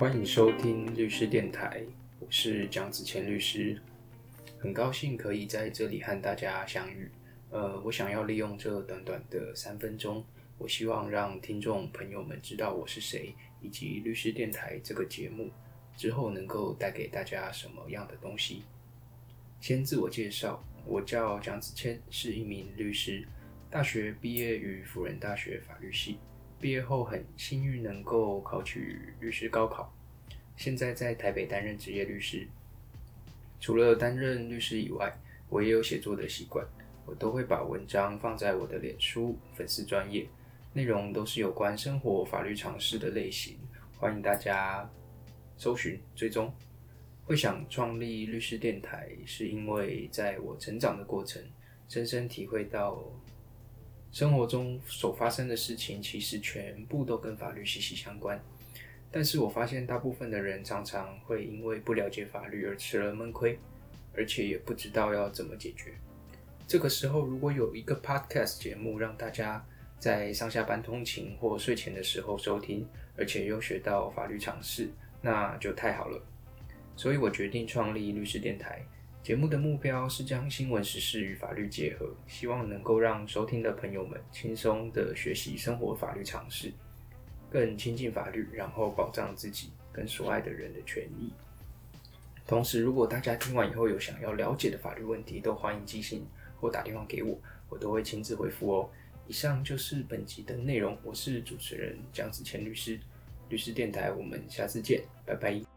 欢迎收听律师电台，我是蒋子谦律师，很高兴可以在这里和大家相遇。呃，我想要利用这短短的三分钟，我希望让听众朋友们知道我是谁，以及律师电台这个节目之后能够带给大家什么样的东西。先自我介绍，我叫蒋子谦，是一名律师，大学毕业于辅仁大学法律系。毕业后很幸运能够考取律师高考，现在在台北担任职业律师。除了担任律师以外，我也有写作的习惯，我都会把文章放在我的脸书粉丝专业，内容都是有关生活法律常识的类型，欢迎大家搜寻追踪。会想创立律师电台，是因为在我成长的过程，深深体会到。生活中所发生的事情，其实全部都跟法律息息相关。但是我发现，大部分的人常常会因为不了解法律而吃了闷亏，而且也不知道要怎么解决。这个时候，如果有一个 podcast 节目让大家在上下班通勤或睡前的时候收听，而且又学到法律常识，那就太好了。所以我决定创立律师电台。节目的目标是将新闻时事与法律结合，希望能够让收听的朋友们轻松的学习生活法律常识，更亲近法律，然后保障自己跟所爱的人的权益。同时，如果大家听完以后有想要了解的法律问题，都欢迎寄信或打电话给我，我都会亲自回复哦。以上就是本集的内容，我是主持人蒋子谦律师，律师电台，我们下次见，拜拜。